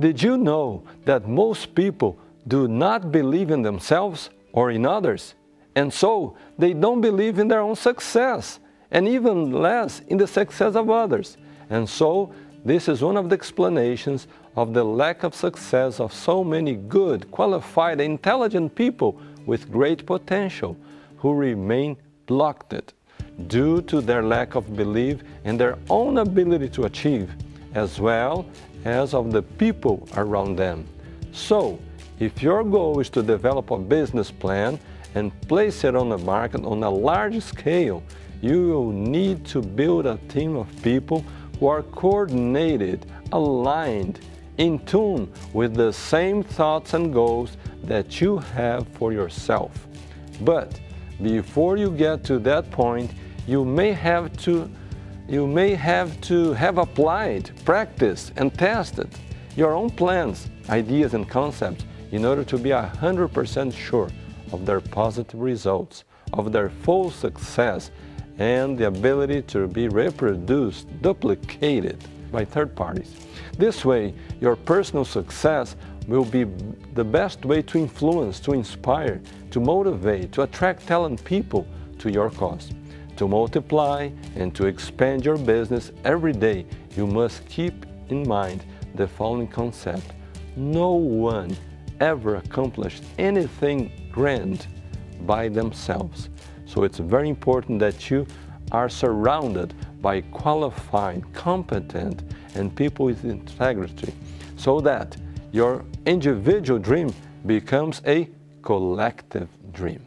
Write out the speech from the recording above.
Did you know that most people do not believe in themselves or in others? And so they don't believe in their own success, and even less in the success of others. And so this is one of the explanations of the lack of success of so many good, qualified, intelligent people with great potential who remain blocked due to their lack of belief in their own ability to achieve, as well as of the people around them. So, if your goal is to develop a business plan and place it on the market on a large scale, you will need to build a team of people who are coordinated, aligned, in tune with the same thoughts and goals that you have for yourself. But before you get to that point, you may have to you may have to have applied, practiced, and tested your own plans, ideas, and concepts in order to be 100% sure of their positive results, of their full success, and the ability to be reproduced, duplicated by third parties. This way, your personal success will be the best way to influence, to inspire, to motivate, to attract talented people to your cause. To multiply and to expand your business every day, you must keep in mind the following concept. No one ever accomplished anything grand by themselves. So it's very important that you are surrounded by qualified, competent, and people with integrity so that your individual dream becomes a collective dream.